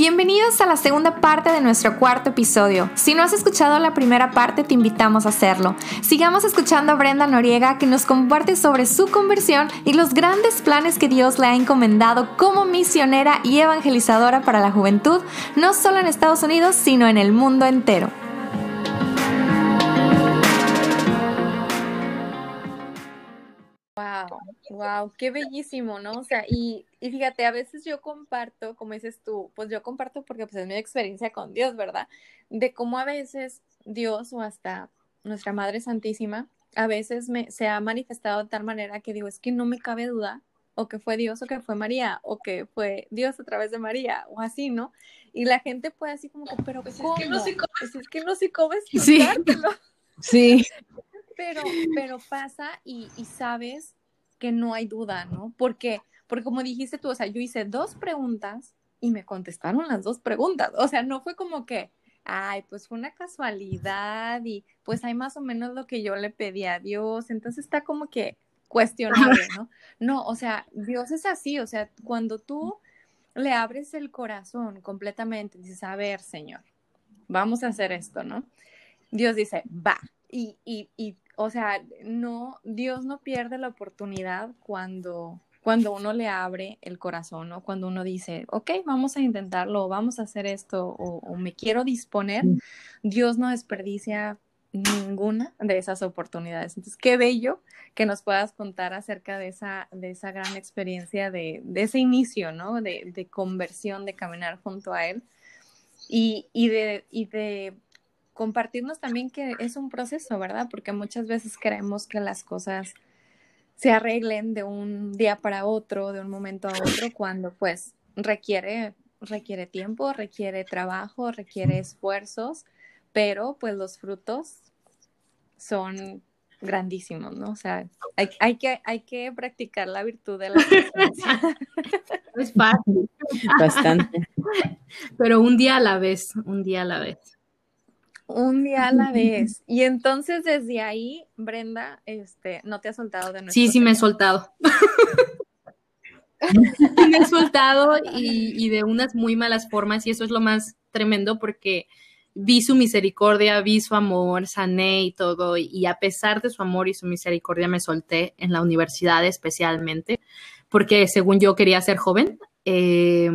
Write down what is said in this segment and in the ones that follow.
Bienvenidos a la segunda parte de nuestro cuarto episodio. Si no has escuchado la primera parte, te invitamos a hacerlo. Sigamos escuchando a Brenda Noriega que nos comparte sobre su conversión y los grandes planes que Dios le ha encomendado como misionera y evangelizadora para la juventud, no solo en Estados Unidos, sino en el mundo entero. Wow, wow, qué bellísimo, ¿no? O sea, y, y, fíjate, a veces yo comparto, como dices tú, pues yo comparto porque pues es mi experiencia con Dios, ¿verdad? De cómo a veces Dios o hasta nuestra Madre Santísima a veces me, se ha manifestado de tal manera que digo, es que no me cabe duda o que fue Dios o que fue María o que fue Dios a través de María o así, ¿no? Y la gente puede así como que, pero pues ¿cómo? Es que no sé cómo, pues es que no sé cómo Sí. sí. Pero, pero pasa y, y, sabes que no hay duda, ¿no? Porque, porque como dijiste tú, o sea, yo hice dos preguntas y me contestaron las dos preguntas. O sea, no fue como que, ay, pues fue una casualidad y pues hay más o menos lo que yo le pedí a Dios. Entonces está como que cuestionable, ¿no? No, o sea, Dios es así, o sea, cuando tú le abres el corazón completamente, dices, a ver, Señor, vamos a hacer esto, ¿no? Dios dice, va. Y, y, y o sea, no, Dios no pierde la oportunidad cuando, cuando uno le abre el corazón, ¿no? Cuando uno dice, ok, vamos a intentarlo, vamos a hacer esto, o, o me quiero disponer, Dios no desperdicia ninguna de esas oportunidades. Entonces, qué bello que nos puedas contar acerca de esa, de esa gran experiencia, de, de ese inicio, ¿no? De, de, conversión, de caminar junto a Él y, y, de, y de compartirnos también que es un proceso, ¿verdad? Porque muchas veces creemos que las cosas se arreglen de un día para otro, de un momento a otro, cuando pues requiere, requiere tiempo, requiere trabajo, requiere esfuerzos, pero pues los frutos son grandísimos, ¿no? O sea, hay, hay, que, hay que practicar la virtud de la paciencia. Es fácil. Bastante. Pero un día a la vez, un día a la vez. Un día a la vez. Y entonces desde ahí, Brenda, este, no te has soltado de nuestro Sí, sí me he soltado. me he soltado y, y, de unas muy malas formas y eso es lo más tremendo porque vi su misericordia, vi su amor, sané y todo y a pesar de su amor y su misericordia me solté en la universidad especialmente porque según yo quería ser joven. Eh,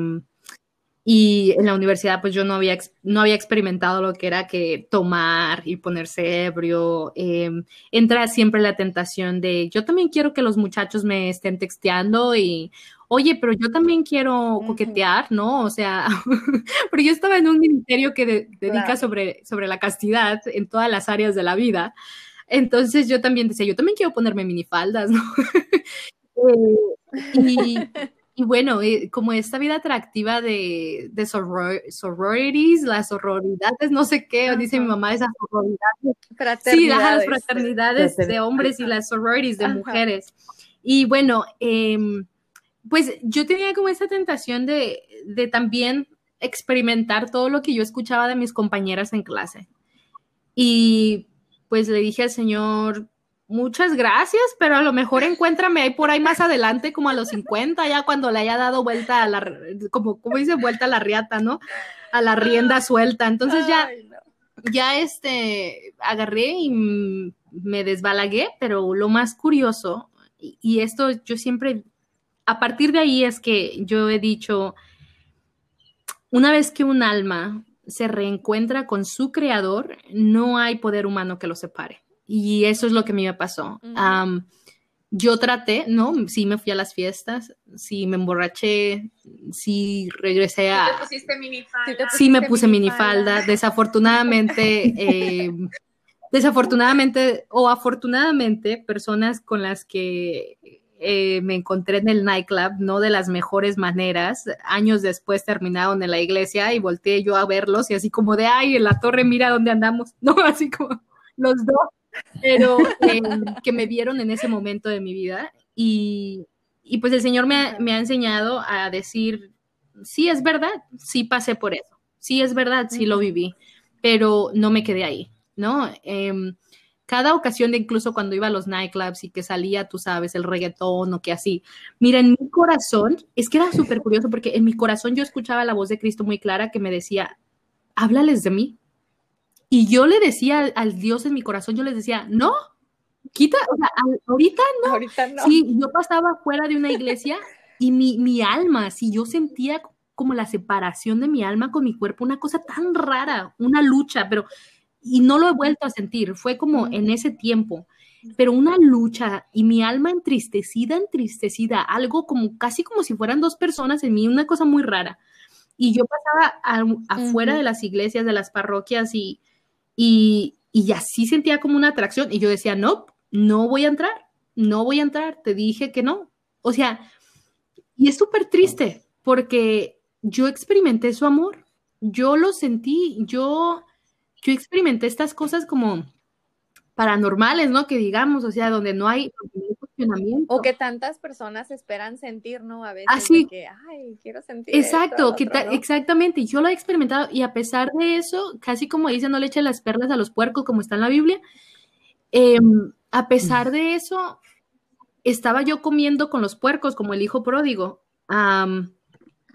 y en la universidad pues yo no había, no había experimentado lo que era que tomar y ponerse ebrio. Eh, entra siempre la tentación de yo también quiero que los muchachos me estén texteando y oye, pero yo también quiero coquetear, ¿no? O sea, pero yo estaba en un ministerio que de, dedica claro. sobre, sobre la castidad en todas las áreas de la vida. Entonces yo también decía, yo también quiero ponerme minifaldas, ¿no? eh, y, y bueno, eh, como esta vida atractiva de, de soror, sororities, las sororidades, no sé qué, Ajá. dice mi mamá, esas sororidades. Sí, las fraternidades de hombres y las sororities de Ajá. mujeres. Y bueno, eh, pues yo tenía como esa tentación de, de también experimentar todo lo que yo escuchaba de mis compañeras en clase. Y pues le dije al Señor, muchas gracias, pero a lo mejor encuéntrame ahí por ahí más adelante, como a los 50, ya cuando le haya dado vuelta a la, como, como dice, vuelta a la riata, ¿no? A la rienda suelta. Entonces ya, Ay, no. ya este, agarré y me desbalagué, pero lo más curioso, y, y esto yo siempre, a partir de ahí es que yo he dicho, una vez que un alma se reencuentra con su creador, no hay poder humano que lo separe. Y eso es lo que a mí me pasó. Uh -huh. um, yo traté, ¿no? Sí me fui a las fiestas, sí me emborraché, sí regresé a... ¿Sí, te pusiste minifalda? sí me puse minifalda. minifalda. Desafortunadamente, eh, desafortunadamente o afortunadamente, personas con las que eh, me encontré en el nightclub, no de las mejores maneras. Años después terminaron en la iglesia y volteé yo a verlos y así como de, ay, en la torre, mira dónde andamos, ¿no? Así como los dos pero eh, que me vieron en ese momento de mi vida y, y pues el Señor me ha, me ha, enseñado a decir, sí es verdad, sí pasé por eso, sí es verdad, sí lo viví, pero no me quedé ahí, ¿no? Eh, cada ocasión de incluso cuando iba a los nightclubs y que salía, tú sabes, el reggaetón o que así. Mira, en mi corazón, es que era súper curioso porque en mi corazón yo escuchaba la voz de Cristo muy clara que me decía, háblales de mí. Y yo le decía al Dios en mi corazón, yo les decía, no, quita, o sea, ahorita no. Ahorita no. Sí, yo pasaba fuera de una iglesia y mi, mi alma, si yo sentía como la separación de mi alma con mi cuerpo, una cosa tan rara, una lucha, pero y no lo he vuelto a sentir, fue como en ese tiempo, pero una lucha y mi alma entristecida, entristecida, algo como casi como si fueran dos personas en mí, una cosa muy rara. Y yo pasaba afuera de las iglesias, de las parroquias y, y, y así sentía como una atracción y yo decía, no, no voy a entrar, no voy a entrar, te dije que no. O sea, y es súper triste porque yo experimenté su amor, yo lo sentí, yo yo experimenté estas cosas como paranormales, ¿no? Que digamos, o sea, donde no hay. O que tantas personas esperan sentir, ¿no? A veces. Así. que, ay, quiero sentir. Exacto, que exactamente. Yo lo he experimentado y a pesar de eso, casi como dice, no le eche las perlas a los puercos, como está en la Biblia. Em, a pesar de eso, estaba yo comiendo con los puercos, como el hijo pródigo.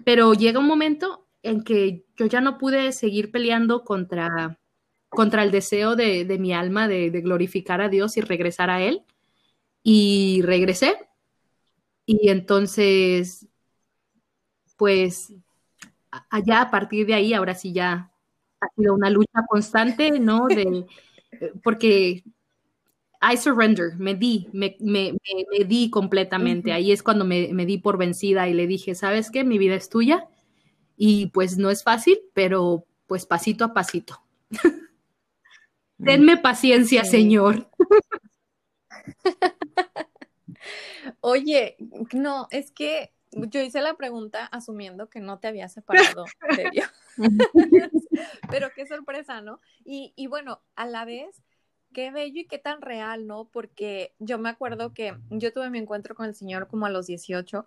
pero llega un momento en que yo ya no pude seguir peleando contra contra el deseo de, mi alma de, glorificar a Dios y regresar a Él. Y regresé. Y entonces, pues, allá a partir de ahí, ahora sí ya ha sido una lucha constante, ¿no? De, porque I surrender, me di, me, me, di completamente. Ahí es cuando me, me, di por vencida y le dije, ¿sabes qué? Mi vida es tuya. Y pues no es fácil, pero pues pasito a pasito. Denme paciencia, Señor. Oye, no, es que yo hice la pregunta asumiendo que no te había separado de Dios. Pero qué sorpresa, ¿no? Y, y, bueno, a la vez, qué bello y qué tan real, ¿no? Porque yo me acuerdo que yo tuve mi encuentro con el Señor como a los 18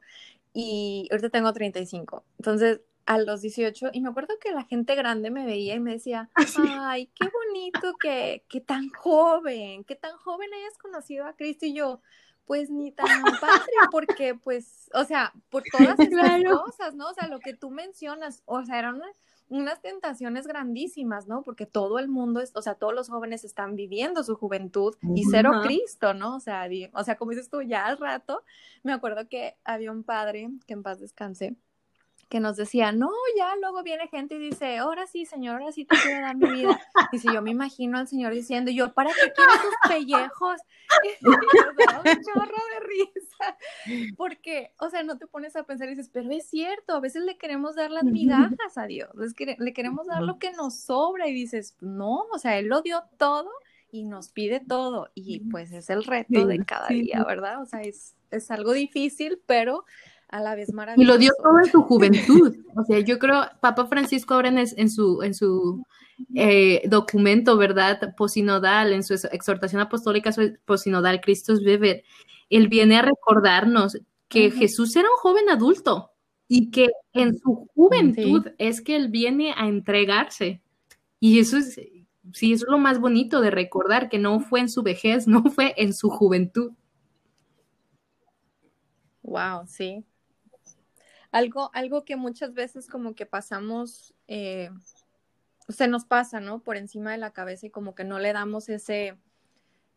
y ahorita tengo 35. Entonces, a los 18 y me acuerdo que la gente grande me veía y me decía, ah, ay, qué bonito que, que tan joven, que tan joven hayas conocido a Cristo y yo, pues ni tan padre, porque pues, o sea, por todas esas cosas, ¿no? O sea, lo que tú mencionas, o sea, eran unas, tentaciones grandísimas, ¿no? Porque todo el mundo, es, o sea, todos los jóvenes están viviendo su juventud y cero Cristo, ¿no? O sea, o sea, como dices tú, ya al rato, me acuerdo que había un padre, que en paz descanse, que nos decía, no, ya luego viene gente y dice, ahora sí, señor, ahora sí te quiero dar mi vida. Y si yo me imagino al señor diciendo, yo, ¿para qué quieres tus pellejos? Y un chorro de risa. Porque, o sea, no te pones a pensar y dices, pero es cierto, a veces le queremos dar las migajas a Dios, le queremos dar lo que nos sobra y dices, no, o sea, Él lo dio todo y nos pide todo y pues es el reto de cada día, ¿verdad? O sea, es, es algo difícil, pero a la vez maravilloso. Y lo dio todo en su juventud. O sea, yo creo, Papa Francisco ahora en, su, en su eh, documento, ¿verdad? Posinodal, en su exhortación apostólica posinodal, Cristo vive, él viene a recordarnos que Jesús era un joven adulto y que en su juventud es que él viene a entregarse. Y eso es, sí, eso es lo más bonito de recordar, que no fue en su vejez, no fue en su juventud. Wow, sí, algo, algo que muchas veces como que pasamos, eh, se nos pasa, ¿no? Por encima de la cabeza y como que no le damos ese,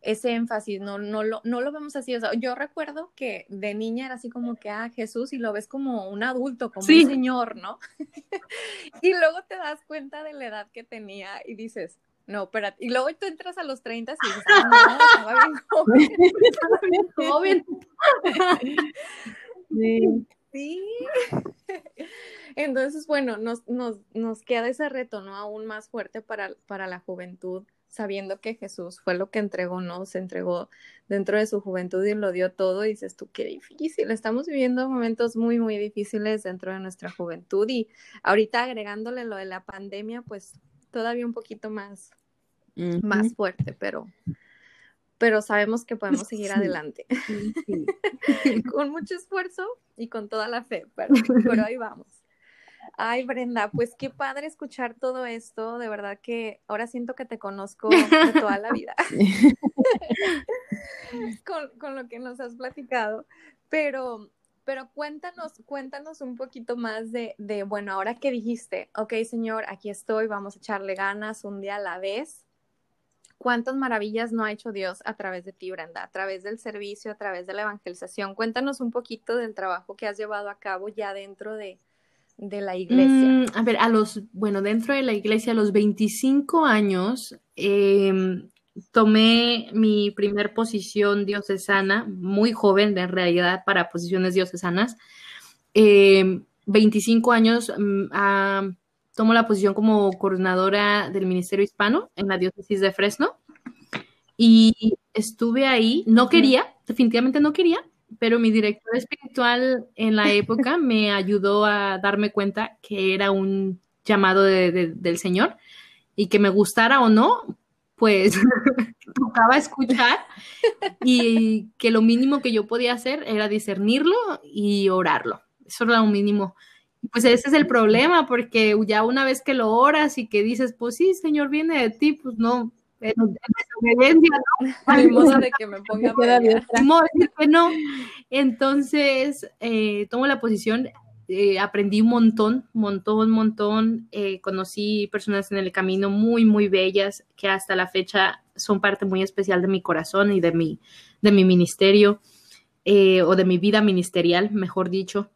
ese énfasis, no, no, lo, no lo vemos así. O sea, yo recuerdo que de niña era así como que, ah, Jesús, y lo ves como un adulto, como un señor, ¿no? y luego te das cuenta de la edad que tenía y dices, no, espérate. Y luego tú entras a los 30 y dices, ah, no, estaba bien joven. estaba bien joven. sí. Sí. Entonces, bueno, nos, nos, nos, queda ese reto, ¿no? Aún más fuerte para, para la juventud, sabiendo que Jesús fue lo que entregó, ¿no? Se entregó dentro de su juventud y lo dio todo. Y dices tú, qué difícil. Estamos viviendo momentos muy, muy difíciles dentro de nuestra juventud. Y ahorita agregándole lo de la pandemia, pues todavía un poquito más, más fuerte, pero pero sabemos que podemos seguir adelante. con mucho esfuerzo y con toda la fe, pero, ahí vamos. Ay, Brenda, pues qué padre escuchar todo esto. De verdad que ahora siento que te conozco de toda la vida con, lo que nos has platicado. Pero, pero cuéntanos, cuéntanos un poquito más de, de, bueno, ahora que dijiste, ok, señor, aquí estoy, vamos a echarle ganas un día a la vez. ¿Cuántas maravillas no ha hecho Dios a través de ti, Brenda? A través del servicio, a través de la evangelización. Cuéntanos un poquito del trabajo que has llevado a cabo ya dentro de, la iglesia? Mm, a ver, a los, bueno, dentro de la iglesia, a los 25 años, em, tomé mi primer posición diocesana, muy joven en realidad para posiciones diocesanas. 25 em, años mm, ah, tomo la posición como coordinadora del Ministerio Hispano en la diócesis de Fresno y estuve ahí, no quería, definitivamente no quería, pero mi director espiritual en la época me ayudó a darme cuenta que era un llamado del Señor y que me gustara o no, pues tocaba escuchar y que lo mínimo que yo podía hacer era discernirlo y orarlo. Eso era lo mínimo. Pues ese es el problema, porque ya una vez que lo oras y que dices, pues sí, Señor, viene de ti, pues no, en, desobediencia, ¿no? de que me ponga que no. Entonces, eh, tomo la posición, eh, aprendí un montón, montón, montón. Eh, conocí personas en el camino muy, muy bellas que hasta la fecha son parte muy especial de mi corazón y de mi, de mi ministerio, o de mi vida ministerial, mejor dicho.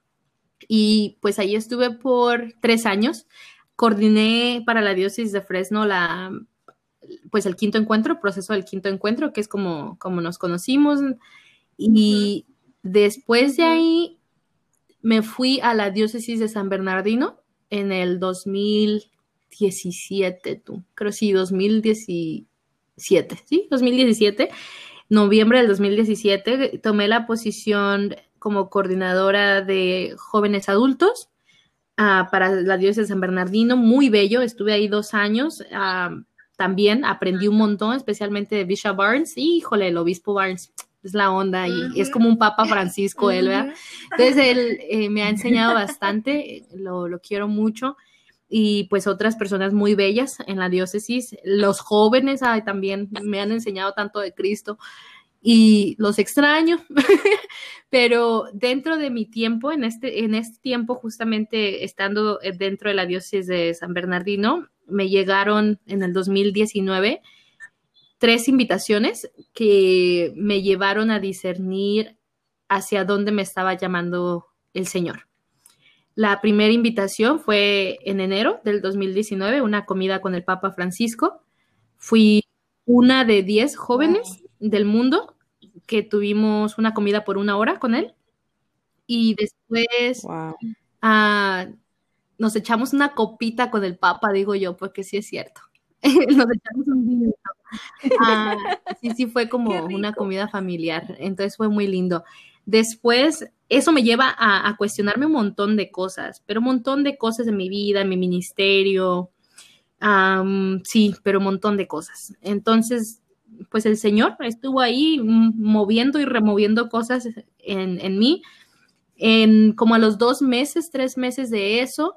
Y pues ahí estuve por tres años. Coordiné para la diócesis de Fresno la pues el quinto encuentro, proceso del quinto encuentro, que es como, como nos conocimos. Y después de ahí me fui a la diócesis de San Bernardino en el 2017, tú, creo sí, 2017, sí, 2017, noviembre del 2017, tomé la posición como coordinadora de jóvenes adultos uh, para la diócesis de San Bernardino, muy bello, estuve ahí dos años. Uh, también aprendí un montón, especialmente de Bishop Barnes. Y, híjole, el obispo Barnes es la onda y, es como un Papa Francisco, él, ¿verdad? Entonces, él eh, me ha enseñado bastante, lo, lo quiero mucho y pues otras personas muy bellas en la diócesis. Los jóvenes ay, también me han enseñado tanto de Cristo y los extraño, pero dentro de mi tiempo, en este, en este tiempo justamente estando dentro de la diócesis de San Bernardino, me llegaron en el 2019 tres invitaciones que me llevaron a discernir hacia dónde me estaba llamando el Señor. La primera invitación fue en enero del 2019, una comida con el Papa Francisco. Fui una de diez jóvenes del mundo que tuvimos una comida por una hora con él. Y después ah, nos echamos una copita con el Papa, digo yo, porque sí es cierto. nos echamos un vino. Ah, sí, sí, fue como una comida familiar. Entonces fue muy lindo. Después, eso me lleva a, cuestionarme un montón de cosas, pero un montón de cosas en mi vida, en mi ministerio. sí, pero un montón de cosas. Entonces, pues el Señor estuvo ahí moviendo y removiendo cosas en, en mí. En como a los dos meses, tres meses de eso,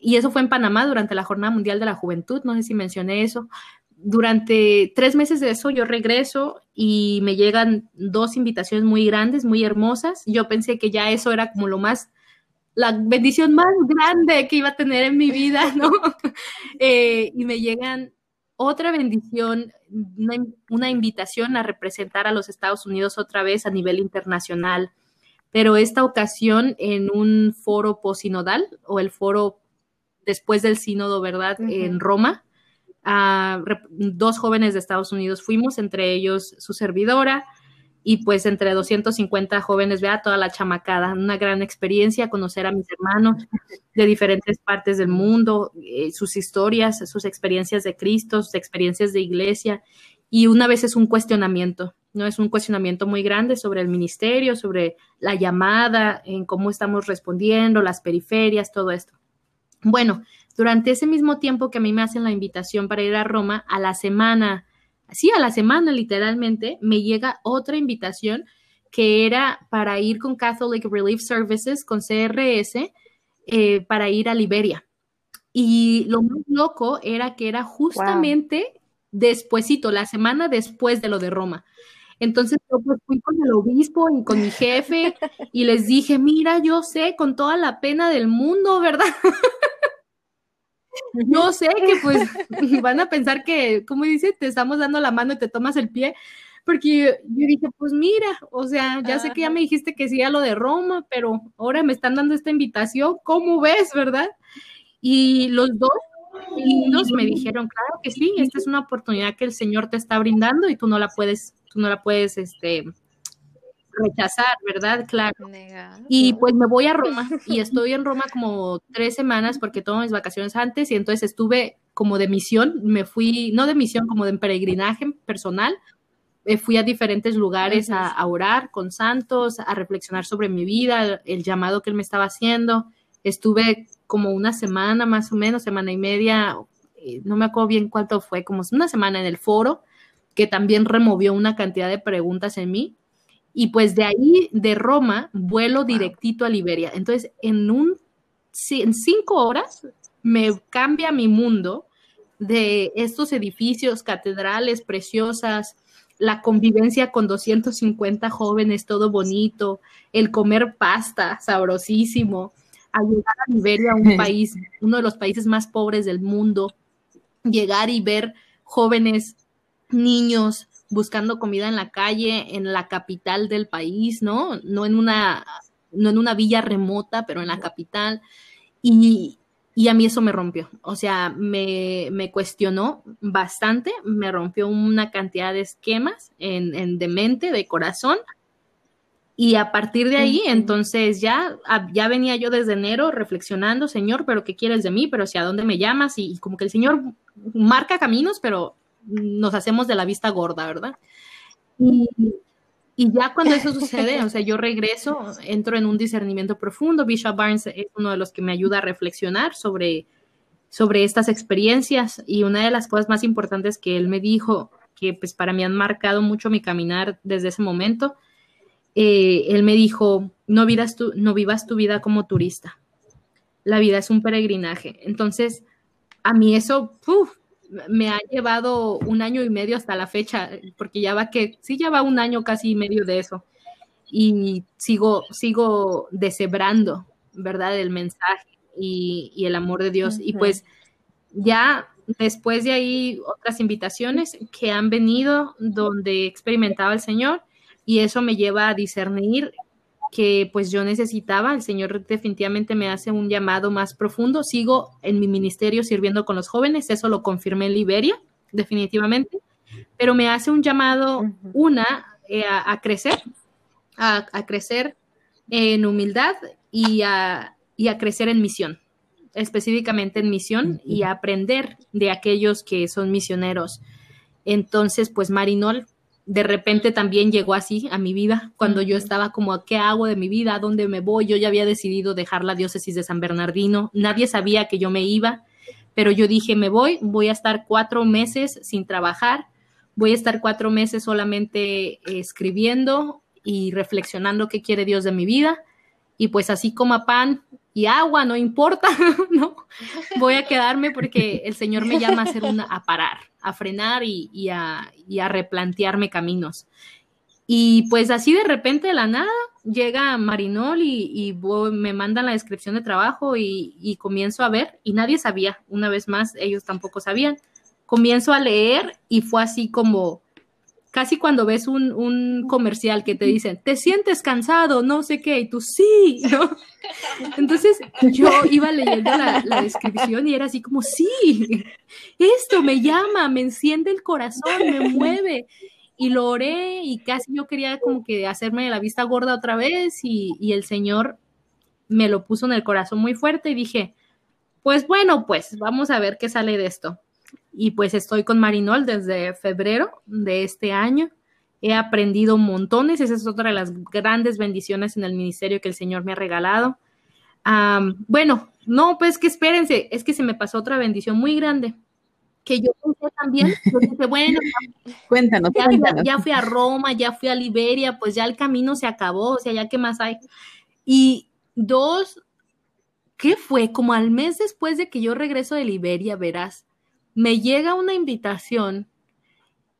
y eso fue en Panamá durante la Jornada Mundial de la Juventud, no sé si mencioné eso. Durante tres meses de eso yo regreso y me llegan dos invitaciones muy grandes, muy hermosas. Yo pensé que ya eso era como lo más, la bendición más grande que iba a tener en mi vida, ¿no? Eh, y me llegan otra bendición, una, una, invitación a representar a los Estados Unidos otra vez a nivel internacional, pero esta ocasión en un foro posinodal o el foro después del sínodo, ¿verdad? En Roma. dos jóvenes de Estados Unidos fuimos, entre ellos su servidora, y pues entre 250 jóvenes, vea toda la chamacada, una gran experiencia, conocer a mis hermanos de diferentes partes del mundo, eh, sus historias, sus experiencias de Cristo, sus experiencias de iglesia, y una vez es un cuestionamiento, ¿no? Es un cuestionamiento muy grande sobre el ministerio, sobre la llamada, en cómo estamos respondiendo, las periferias, todo esto. Bueno, durante ese mismo tiempo que a mí me hacen la invitación para ir a Roma, a la semana, sí, a la semana literalmente, me llega otra invitación que era para ir con Catholic Relief Services, con CRS, eh, para ir a Liberia. Y lo más loco era que era justamente despuesito, la semana después de lo de Roma. Entonces yo pues fui con el obispo y con mi jefe y les dije, mira, yo sé con toda la pena del mundo, ¿verdad? Yo sé que pues van a pensar que, como dice, te estamos dando la mano y te tomas el pie, porque yo, dije, pues mira, o sea, ya sé que ya me dijiste que sí a lo de Roma, pero ahora me están dando esta invitación, ¿cómo ves, verdad? Y los dos niños me dijeron, claro que sí, esta es una oportunidad que el Señor te está brindando y tú no la puedes, tú no la puedes, este, rechazar, ¿verdad? Claro. Y pues me voy a Roma y estoy en Roma como tres semanas porque tomo mis vacaciones antes y entonces estuve como de misión, me fui, no de misión, como de peregrinaje personal, eh, fui a diferentes lugares a, orar con santos, a reflexionar sobre mi vida, el llamado que él me estaba haciendo. Estuve como una semana más o menos, semana y media, eh, no me acuerdo bien cuánto fue, como una semana en el foro, que también removió una cantidad de preguntas en mí. Y pues de ahí, de Roma, vuelo directito a Liberia. Entonces, en, un, en cinco horas me cambia mi mundo de estos edificios, catedrales preciosas, la convivencia con 250 jóvenes, todo bonito, el comer pasta sabrosísimo, llegar a Liberia, un país, uno de los países más pobres del mundo, llegar y ver jóvenes, niños buscando comida en la calle, en la capital del país, ¿no? No en una, no en una villa remota, pero en la capital. Y, y a mí eso me rompió, o sea, me, me, cuestionó bastante, me rompió una cantidad de esquemas en, en de mente, de corazón, y a partir de ahí, entonces ya, ah, ya venía yo desde enero reflexionando, Señor, pero ¿qué quieres de mí? Pero hacia dónde me llamas? Y, como que el Señor marca caminos, pero nos hacemos de la vista gorda, ¿verdad? Y, y ya cuando eso sucede, o sea, yo regreso, entro en un discernimiento profundo. Bishop Barnes es uno de los que me ayuda a reflexionar sobre, sobre estas experiencias y una de las cosas más importantes que él me dijo, que pues para mí han marcado mucho mi caminar desde ese momento, eh, él me dijo, no vivas, tu, no vivas tu vida como turista. La vida es un peregrinaje. Entonces, a mí eso me ha llevado un año y medio hasta la fecha, porque ya va que, sí, ya va un año casi y medio de eso. Y sigo, sigo deshebrando, ¿verdad? El mensaje y, el amor de Dios. Y pues ya después de ahí otras invitaciones que han venido donde experimentaba el Señor y eso me lleva a discernir que pues yo necesitaba, el Señor definitivamente me hace un llamado más profundo, sigo en mi ministerio sirviendo con los jóvenes, eso lo confirmé en Liberia, definitivamente, pero me hace un llamado, una, eh, a, crecer, a, crecer en humildad y a, y a crecer en misión, específicamente en misión y a aprender de aquellos que son misioneros. Entonces, pues Marinol de repente también llegó así a mi vida, cuando yo estaba como, ¿qué hago de mi vida? ¿A dónde me voy? Yo ya había decidido dejar la diócesis de San Bernardino, nadie sabía que yo me iba, pero yo dije, me voy, voy a estar cuatro meses sin trabajar, voy a estar cuatro meses solamente escribiendo y reflexionando qué quiere Dios de mi vida, y pues así como pan y agua, no importa, ¿no? Voy a quedarme porque el Señor me llama a hacer una, a parar, a frenar y, a, replantearme caminos. Y pues así de repente de la nada llega Marinol y, me mandan la descripción de trabajo y, y, comienzo a ver y nadie sabía, una vez más, ellos tampoco sabían. Comienzo a leer y fue así como, casi cuando ves un, comercial que te dicen, te sientes cansado, no sé qué, y tú sí, ¿no? Entonces yo iba leyendo la, la, descripción y era así como, sí, esto me llama, me enciende el corazón, me mueve. Y lo oré y casi yo quería como que hacerme la vista gorda otra vez y, y el Señor me lo puso en el corazón muy fuerte y dije, pues bueno, pues vamos a ver qué sale de esto y pues estoy con Marinol desde febrero de este año. He aprendido montones, esa es otra de las grandes bendiciones en el ministerio que el Señor me ha regalado. bueno, no, pues que espérense, es que se me pasó otra bendición muy grande que yo pensé también, bueno, cuéntanos, ya, cuéntanos. ya, fui a Roma, ya fui a Liberia, pues ya el camino se acabó, o sea, ya qué más hay. Y dos ¿qué fue? Como al mes después de que yo regreso de Liberia, verás, me llega una invitación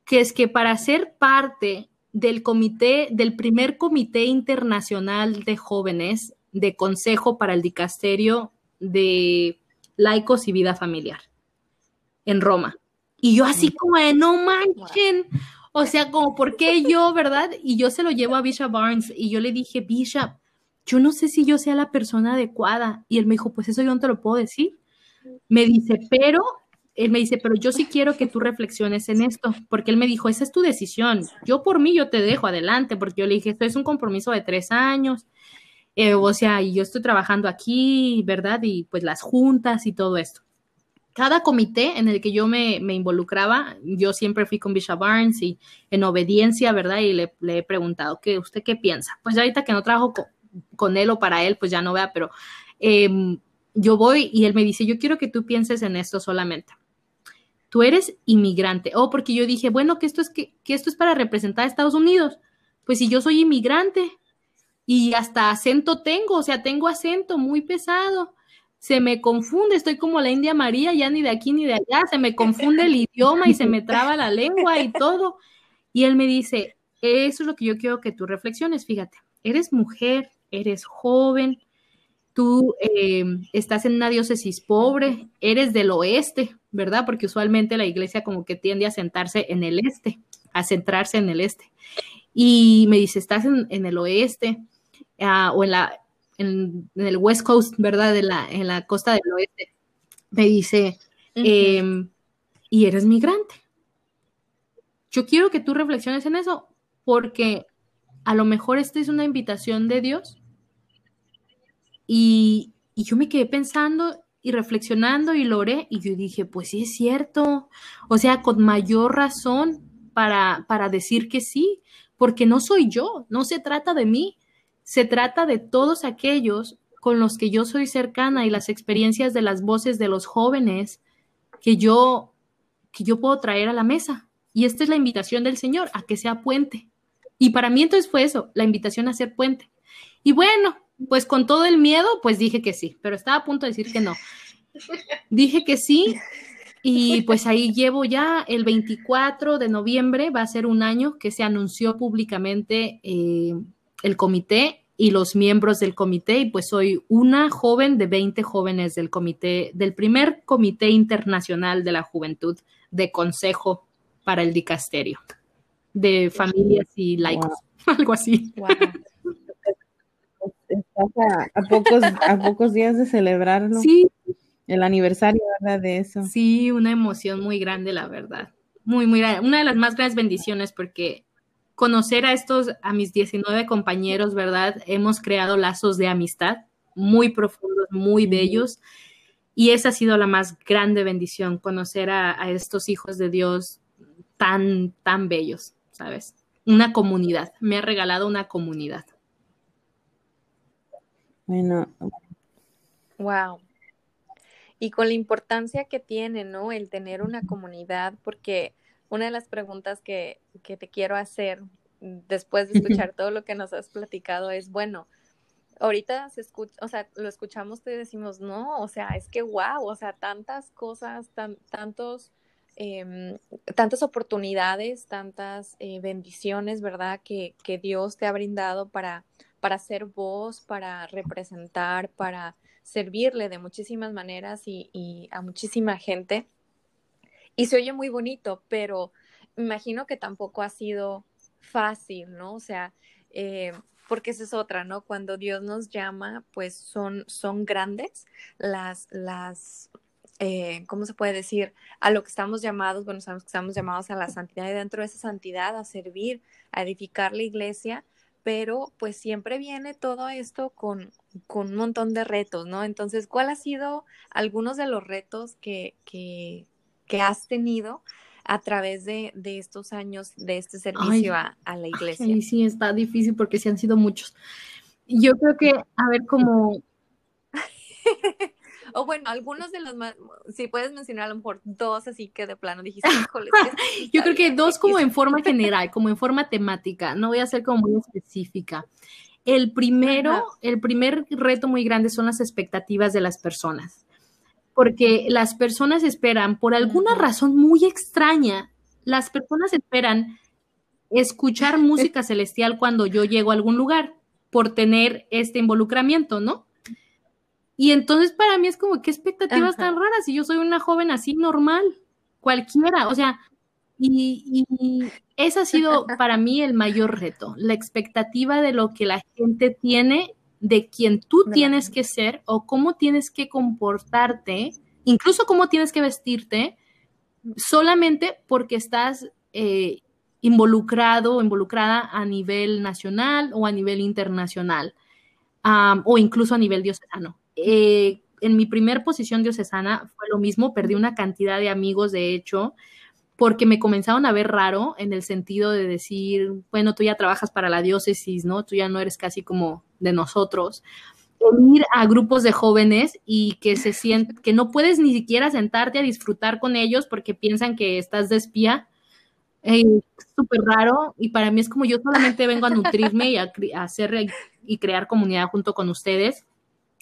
que es que para ser parte del comité, del primer comité internacional de jóvenes de consejo para el dicasterio de laicos y vida familiar en Roma. Y yo así como de, no manchen, o sea, como, ¿por qué yo, verdad? Y yo se lo llevo a Bishop Barnes y yo le dije, Bishop, yo no sé si yo sea la persona adecuada. Y él me dijo, pues eso yo no te lo puedo decir. Me dice, pero, él me dice, pero yo sí quiero que tú reflexiones en esto, porque él me dijo, esa es tu decisión. Yo por mí, yo te dejo adelante, porque yo le dije, esto es un compromiso de tres años. Eh, o sea, y yo estoy trabajando aquí, ¿verdad? Y pues las juntas y todo esto cada comité en el que yo me, involucraba, yo siempre fui con Bishop Barnes y en obediencia, ¿verdad? Y le, he preguntado, ¿qué, ¿usted qué piensa? Pues ya ahorita que no trabajo con, él o para él, pues ya no vea, pero em, yo voy y él me dice, yo quiero que tú pienses en esto solamente. Tú eres inmigrante. Oh, porque yo dije, bueno, que esto es, que, que esto es para representar a Estados Unidos. Pues si yo soy inmigrante y hasta acento tengo, o sea, tengo acento muy pesado se me confunde, estoy como la India María, ya ni de aquí ni de allá, se me confunde el idioma y se me traba la lengua y todo. Y él me dice, eso es lo que yo quiero que tú reflexiones, fíjate, eres mujer, eres joven, tú eh, estás en una diócesis pobre, eres del oeste, ¿verdad? Porque usualmente la iglesia como que tiende a sentarse en el este, a centrarse en el este. Y me dice, estás en, el oeste ah, o en la en, el West Coast, ¿verdad? De la, en la costa del oeste, me dice, em, y eres migrante. Yo quiero que tú reflexiones en eso, porque a lo mejor esta es una invitación de Dios. Y, y yo me quedé pensando y reflexionando y lo oré y yo dije, pues sí es cierto, o sea, con mayor razón para, para decir que sí, porque no soy yo, no se trata de mí, se trata de todos aquellos con los que yo soy cercana y las experiencias de las voces de los jóvenes que yo que yo puedo traer a la mesa. Y esta es la invitación del Señor a que sea puente. Y para mí entonces fue eso, la invitación a ser puente. Y bueno, pues con todo el miedo, pues dije que sí, pero estaba a punto de decir que no. Dije que sí y pues ahí llevo ya el 24 de noviembre, va a ser un año que se anunció públicamente eh, el comité y los miembros del comité, y pues soy una joven de 20 jóvenes del comité, del primer comité internacional de la juventud de consejo para el dicasterio, de familias y laicos, algo así. Estás a, pocos, a pocos días de celebrarlo. Sí. El aniversario, ¿verdad? De eso. Sí, una emoción muy grande, la verdad. Muy, muy grande. Una de las más grandes bendiciones porque conocer a estos, a mis 19 compañeros, ¿verdad? Hemos creado lazos de amistad muy profundos, muy bellos. Y esa ha sido la más grande bendición, conocer a, estos hijos de Dios tan, tan bellos, ¿sabes? Una comunidad. Me ha regalado una comunidad. Bueno. Wow. Y con la importancia que tiene, ¿no? El tener una comunidad, porque una de las preguntas que, que te quiero hacer después de escuchar todo lo que nos has platicado es, bueno, ahorita se escucha, o sea, lo escuchamos y decimos, no, o sea, es que wow, o sea, tantas cosas, tan, tantos, eh, tantas oportunidades, tantas eh, bendiciones, ¿verdad? Que, que, Dios te ha brindado para, para ser voz, para representar, para servirle de muchísimas maneras y, a muchísima gente. Y se oye muy bonito, pero imagino que tampoco ha sido fácil, ¿no? O sea, eh, porque esa es otra, ¿no? Cuando Dios nos llama, pues son, son grandes las, las, eh, ¿cómo se puede decir? A lo que estamos llamados, bueno, sabemos que estamos llamados a la santidad y dentro de esa santidad a servir, a edificar la iglesia, pero pues siempre viene todo esto con, con un montón de retos, ¿no? Entonces, ¿cuál ha sido algunos de los retos que, que, que has tenido a través de, estos años de este servicio a, la iglesia? Sí, sí, está difícil porque sí han sido muchos. Yo creo que, a ver, como... o bueno, algunos de los más, si puedes mencionar a lo mejor dos, así que de plano dijiste, híjole. Yo creo que dos como en forma general, como en forma temática, no voy a ser como muy específica. el primero, el primer reto muy grande son las expectativas de las personas. Porque las personas esperan, por alguna razón muy extraña, las personas esperan escuchar música celestial cuando yo llego a algún lugar por tener este involucramiento, ¿no? Y entonces para mí es como, ¿qué expectativas tan raras? Si yo soy una joven así normal, cualquiera, o sea, y, ese ha sido para mí el mayor reto, la expectativa de lo que la gente tiene, de quien tú tienes que ser o cómo tienes que comportarte, incluso cómo tienes que vestirte, solamente porque estás eh, involucrado o involucrada a nivel nacional o a nivel internacional, o incluso a nivel diocesano. Eh, en mi primer posición diocesana fue lo mismo, perdí una cantidad de amigos, de hecho, porque me comenzaron a ver raro en el sentido de decir, bueno, tú ya trabajas para la diócesis, ¿no? Tú ya no eres casi como de nosotros. Ir a grupos de jóvenes y que se sienten, que no puedes ni siquiera sentarte a disfrutar con ellos porque piensan que estás de espía es súper raro y para mí es como yo solamente vengo a nutrirme y a, hacer y crear comunidad junto con ustedes.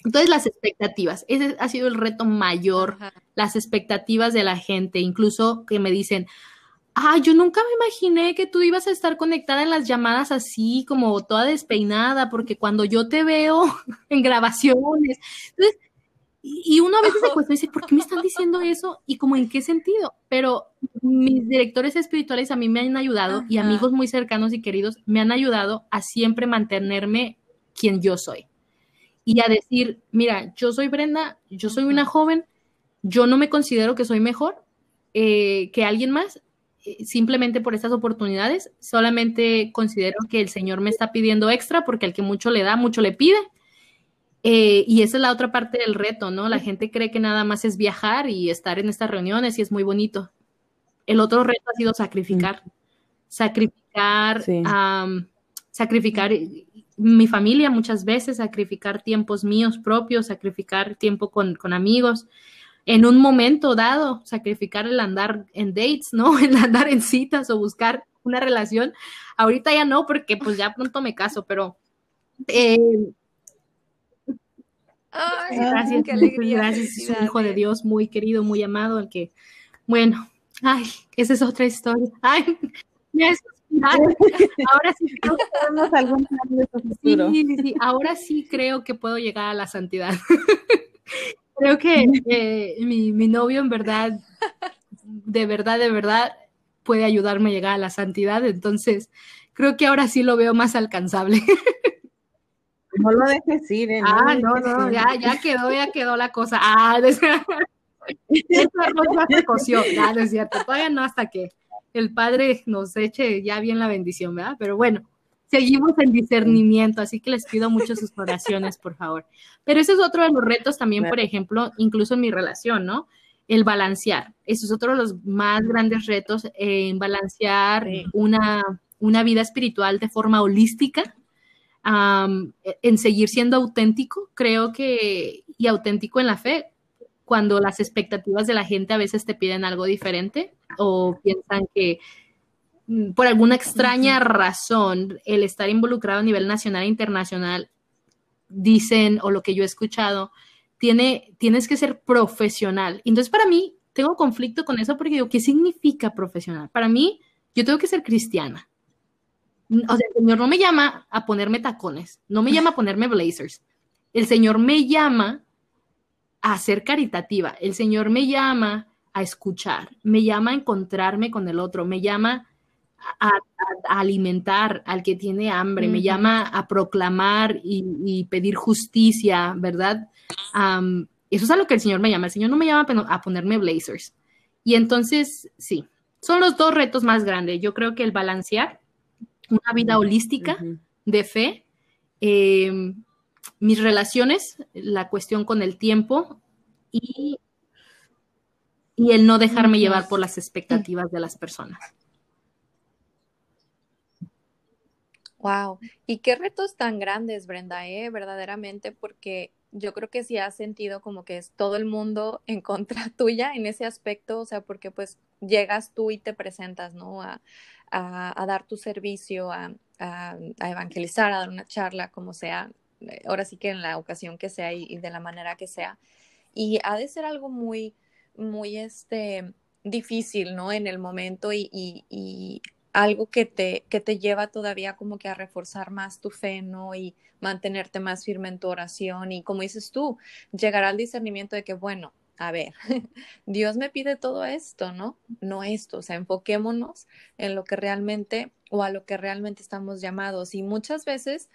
Entonces, las expectativas, ese ha sido el reto mayor, las expectativas de la gente, incluso que me dicen, ah, yo nunca me imaginé que tú ibas a estar conectada en las llamadas así, como toda despeinada, porque cuando yo te veo en grabaciones, entonces, y uno a veces se cuesta y dice, ¿por qué me están diciendo eso? Y como en qué sentido. Pero mis directores espirituales a mí me han ayudado y amigos muy cercanos y queridos me han ayudado a siempre mantenerme quien yo soy. Y a decir, mira, yo soy Brenda, yo soy una joven, yo no me considero que soy mejor eh, que alguien más, eh, simplemente por estas oportunidades, solamente considero que el Señor me está pidiendo extra porque al que mucho le da, mucho le pide eh, y esa es la otra parte del reto, ¿no? La gente cree que nada más es viajar y estar en estas reuniones y es muy bonito. El otro reto ha sido sacrificar, sacrificar, sacrificar mi familia muchas veces, sacrificar tiempos míos propios, sacrificar tiempo con, con amigos. En un momento dado, sacrificar el andar en dates, ¿no? El andar en citas o buscar una relación. Ahorita ya no, porque pues ya pronto me caso, pero eh, gracias, qué alegría. Gracias, es un hijo de Dios muy querido, muy amado, el que, bueno, ay, esa es otra historia. Ay, ahora sí creo que algún sí, sí, ahora sí creo que puedo llegar a la santidad. creo que eh, mi, mi novio en verdad, de verdad, de verdad, puede ayudarme a llegar a la santidad, entonces creo que ahora sí lo veo más alcanzable. No lo dejes ir, ¿eh? Ah, no, no, ya, ya quedó, ya quedó la cosa. Ah, no es cierto, todavía no hasta que el Padre nos eche ya bien la bendición, ¿verdad? Pero bueno, seguimos en discernimiento, así que les pido mucho sus oraciones, por favor. Pero ese es otro de los retos también, por ejemplo, incluso en mi relación, ¿no? El balancear. Eso es otro de los más grandes retos, en balancear una, una vida espiritual de forma holística, en seguir siendo auténtico, creo que, y auténtico en la fe, cuando las expectativas de la gente a veces te piden algo diferente o piensan que mm, por alguna extraña razón el estar involucrado a nivel nacional e internacional, dicen, o lo que yo he escuchado, tiene, tienes que ser profesional. Entonces, para mí, tengo conflicto con eso porque digo, ¿qué significa profesional? Para mí, yo tengo que ser cristiana. O sea, el Señor no me llama a ponerme tacones, no me llama a ponerme blazers. El Señor me llama a ser caritativa. El Señor me llama a escuchar, me llama a encontrarme con el otro, me llama a, alimentar al que tiene hambre, me llama a proclamar y, pedir justicia, ¿verdad? eso es a lo que el Señor me llama. El Señor no me llama a ponerme blazers. Y entonces, sí, son los dos retos más grandes. Yo creo que el balancear una vida holística de fe, eh, mis relaciones, la cuestión con el tiempo y, y el no dejarme llevar por las expectativas de las personas. Wow, y qué retos tan grandes, Brenda, ¿eh? verdaderamente, porque yo creo que sí has sentido como que es todo el mundo en contra tuya en ese aspecto, o sea, porque pues llegas tú y te presentas, ¿no? A, a, dar tu servicio, a, a, evangelizar, a dar una charla, como sea, ahora sí que en la ocasión que sea y, de la manera que sea. Y ha de ser algo muy, muy este, difícil, ¿no? En el momento y, y, algo que te, que te lleva todavía como que a reforzar más tu fe, ¿no? Y mantenerte más firme en tu oración y como dices tú, llegar al discernimiento de que, bueno, a ver, Dios me pide todo esto, ¿no? No esto, o sea, enfoquémonos en lo que realmente o a lo que realmente estamos llamados. Y muchas veces,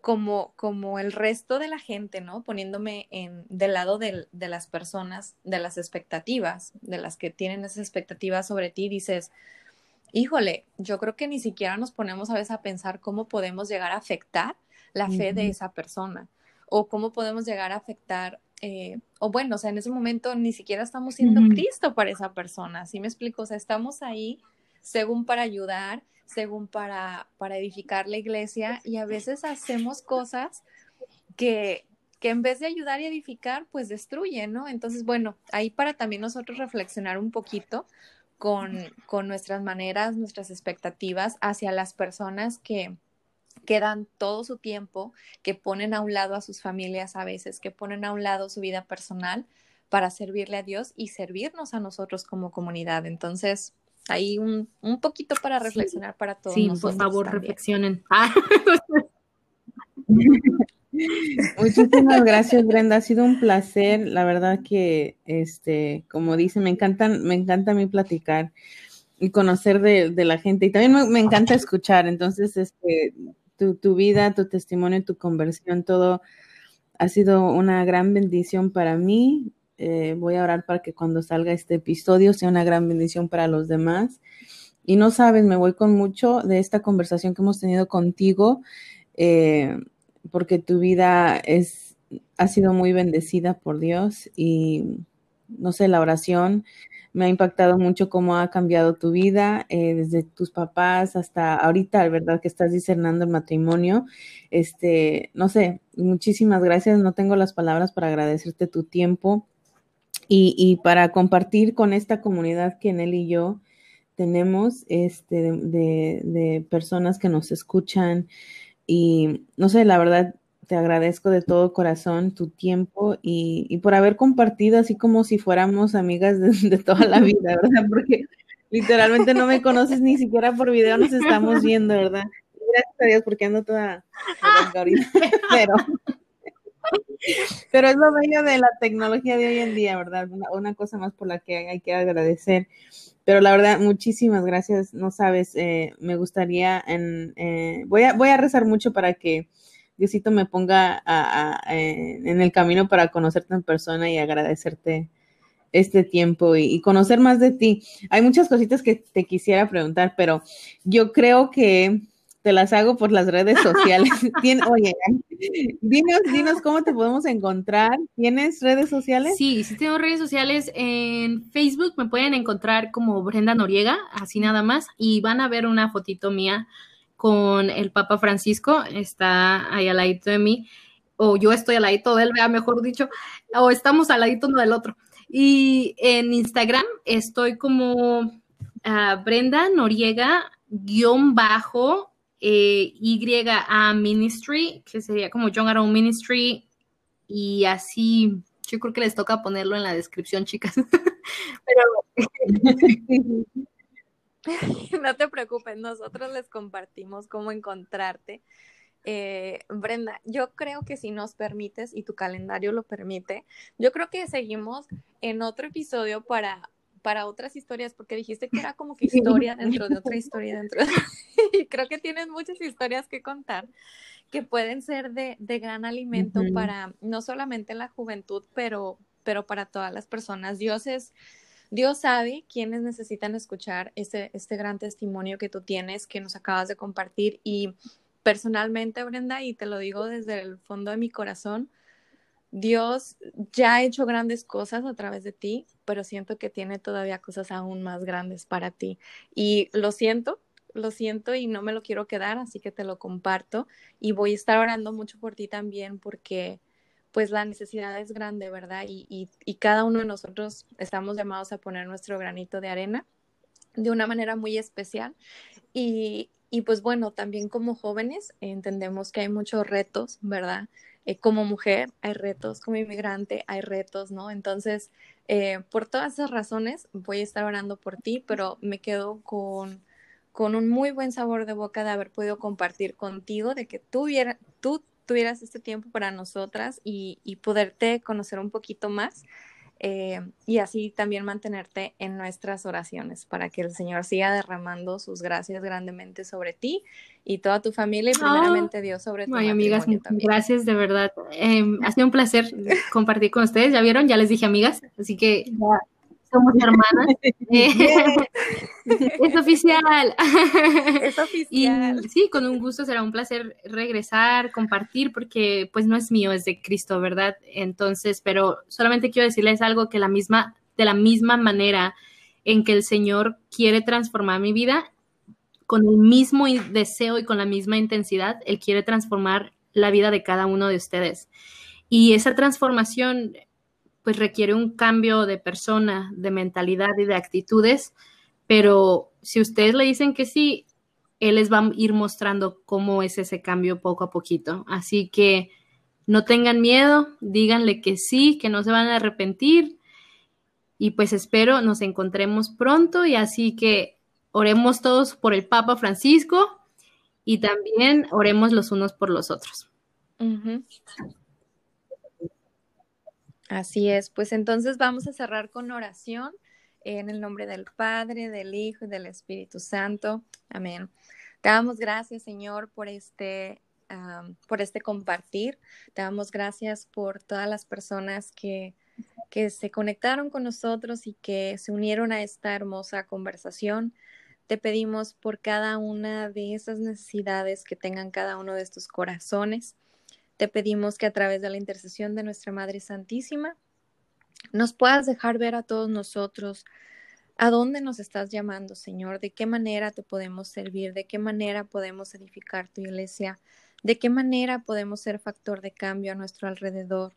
como, como el resto de la gente, ¿no? Poniéndome en, del lado de, de las personas, de las expectativas, de las que tienen esas expectativas sobre ti, dices, híjole, yo creo que ni siquiera nos ponemos a veces a pensar cómo podemos llegar a afectar la fe de esa persona o cómo podemos llegar a afectar eh, o bueno, o sea, en ese momento ni siquiera estamos siendo Cristo para esa persona, ¿sí me explico? O sea, estamos ahí según para ayudar, según para, para edificar la iglesia y a veces hacemos cosas que, que en vez de ayudar y edificar, pues destruyen, ¿no? Entonces, bueno, ahí para también nosotros reflexionar un poquito con, con nuestras maneras, nuestras expectativas hacia las personas que, que dan todo su tiempo, que ponen a un lado a sus familias a veces, que ponen a un lado su vida personal para servirle a Dios y servirnos a nosotros como comunidad. Entonces, ahí un, un poquito para reflexionar para todos. Sí, por favor, reflexionen. Muchísimas gracias, Brenda. Ha sido un placer. La verdad que, este, como dice, me encantan, me encanta a mí platicar y conocer de, de la gente. Y también me, me, encanta escuchar. Entonces, este, tu, vida, tu testimonio, tu conversión, todo ha sido una gran bendición para mí. Eh, voy a orar para que cuando salga este episodio sea una gran bendición para los demás. Y no sabes, me voy con mucho de esta conversación que hemos tenido contigo, eh, porque tu vida es, ha sido muy bendecida por Dios y no sé, la oración me ha impactado mucho cómo ha cambiado tu vida, eh, desde tus papás hasta ahorita, ¿verdad? Que estás discernando el matrimonio. Este, no sé, muchísimas gracias. No tengo las palabras para agradecerte tu tiempo y, y para compartir con esta comunidad que en él y yo tenemos, este, de, de personas que nos escuchan. Y no sé, la verdad, te agradezco de todo corazón tu tiempo y, por haber compartido así como si fuéramos amigas de, toda la vida, ¿verdad? Porque literalmente no me conoces ni siquiera por video, nos estamos viendo, ¿verdad? Gracias a Dios porque ando toda ahorita, pero, pero es lo bello de la tecnología de hoy en día, ¿verdad? Una, cosa más por la que hay que agradecer. Pero la verdad, muchísimas gracias. No sabes, eh, me gustaría, en, eh, voy, a, voy a rezar mucho para que Diosito me ponga en el camino para conocerte en persona y agradecerte este tiempo y, conocer más de ti. Hay muchas cositas que te quisiera preguntar, pero yo creo que te las hago por las redes sociales. oye, dinos, dinos cómo te podemos encontrar. ¿Tienes redes sociales? Sí, sí tengo redes sociales. En Facebook me pueden encontrar como Brenda Noriega, así nada más, y van a ver una fotito mía con el Papa Francisco, está ahí al ladito de mí, o yo estoy al ladito de él, vea, mejor dicho, o estamos al ladito uno del otro. Y en Instagram estoy como ah, Brenda Noriega, guion bajo, eh, YA Ministry, que sería como John Aaron Ministry, y así, yo creo que les toca ponerlo en la descripción, chicas. Pero no te preocupes, nosotros les compartimos cómo encontrarte. Eh, Brenda, yo creo que si nos permites y tu calendario lo permite, yo creo que seguimos en otro episodio para, para otras historias, porque dijiste que era como que historia dentro de otra historia dentro de... y creo que tienes muchas historias que contar que pueden ser de, de gran alimento para no solamente la juventud, pero, pero para todas las personas. Dios es Dios sabe quiénes necesitan escuchar este, este gran testimonio que tú tienes, que nos acabas de compartir. Y personalmente, Brenda, y te lo digo desde el fondo de mi corazón, Dios ya ha hecho grandes cosas a través de ti, pero siento que tiene todavía cosas aún más grandes para ti. Y lo siento, lo siento y no me lo quiero quedar, así que te lo comparto. Y voy a estar orando mucho por ti también porque pues la necesidad es grande, ¿verdad? Y, y, cada uno de nosotros estamos llamados a poner nuestro granito de arena de una manera muy especial. Y, y pues bueno, también como jóvenes entendemos que hay muchos retos, ¿verdad? Eh, como mujer hay retos, como inmigrante hay retos, ¿no? Entonces, eh, por todas esas razones voy a estar orando por ti, pero me quedo con, con un muy buen sabor de boca de haber podido compartir contigo, de que tú, tú tuvieras este tiempo para nosotras y, y poderte conocer un poquito más. Eh, y así también mantenerte en nuestras oraciones para que el Señor siga derramando sus gracias grandemente sobre ti y toda tu familia y primeramente Dios sobre ti. Ay, amigas, gracias de verdad. Em, ha sido un placer compartir con ustedes. Ya vieron, ya les dije amigas, así que somos hermanas. es oficial. Es oficial. Y sí, con un gusto será un placer regresar, compartir, porque pues no es mío, es de Cristo, ¿verdad? Entonces, pero solamente quiero decirles algo que la misma, de la misma manera en que el Señor quiere transformar mi vida, con el mismo deseo y con la misma intensidad, Él quiere transformar la vida de cada uno de ustedes. Y esa transformación pues requiere un cambio de persona, de mentalidad y de actitudes, pero si ustedes le dicen que sí, él les va a ir mostrando cómo es ese cambio poco a poquito. Así que no tengan miedo, díganle que sí, que no se van a arrepentir y pues espero nos encontremos pronto y así que oremos todos por el Papa Francisco y también oremos los unos por los otros. Así es, pues entonces vamos a cerrar con oración en el nombre del Padre, del Hijo y del Espíritu Santo. Amén. Te damos gracias, Señor, por este, por este compartir. Te damos gracias por todas las personas que, que se conectaron con nosotros y que se unieron a esta hermosa conversación. Te pedimos por cada una de esas necesidades que tengan cada uno de estos corazones. Te pedimos que a través de la intercesión de nuestra Madre Santísima nos puedas dejar ver a todos nosotros a dónde nos estás llamando, Señor, de qué manera te podemos servir, de qué manera podemos edificar tu iglesia, de qué manera podemos ser factor de cambio a nuestro alrededor,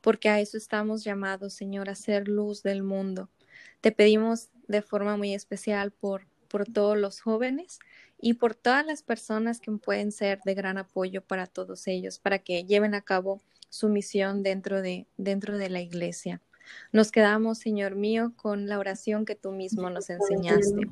porque a eso estamos llamados, Señor, a ser luz del mundo. Te pedimos de forma muy especial por, por todos los jóvenes y por todas las personas que pueden ser de gran apoyo para todos ellos, para que lleven a cabo su misión dentro de, dentro de la iglesia. Nos quedamos, Señor mío, con la oración que tú mismo nos enseñaste.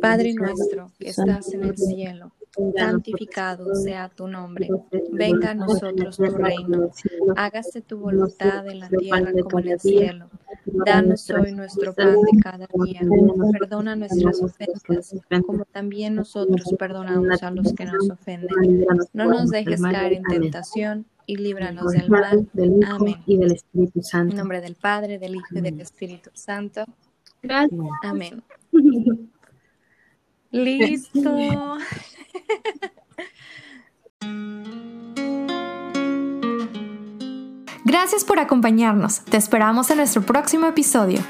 Padre nuestro que estás en el cielo, santificado sea tu nombre. Venga a nosotros tu reino. Hágase tu voluntad en la tierra como en el cielo. Danos hoy nuestro pan de cada día. Perdona nuestras ofensas, como también nosotros perdonamos a los que nos ofenden. No nos dejes caer en tentación y líbranos del mal. Amén. Y del Espíritu Santo. En nombre del Padre, del Hijo y del Espíritu Santo. Gracias. Amén. Listo. Gracias por acompañarnos. Te esperamos en nuestro próximo episodio.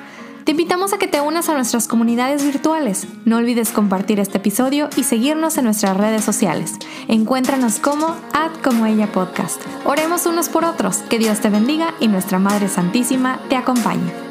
Te invitamos a que te unas a nuestras comunidades virtuales. No olvides compartir este episodio y seguirnos en nuestras redes sociales. Encuéntranos como Ad como ella podcast. Oremos unos por otros. Que Dios te bendiga y nuestra Madre Santísima te acompañe.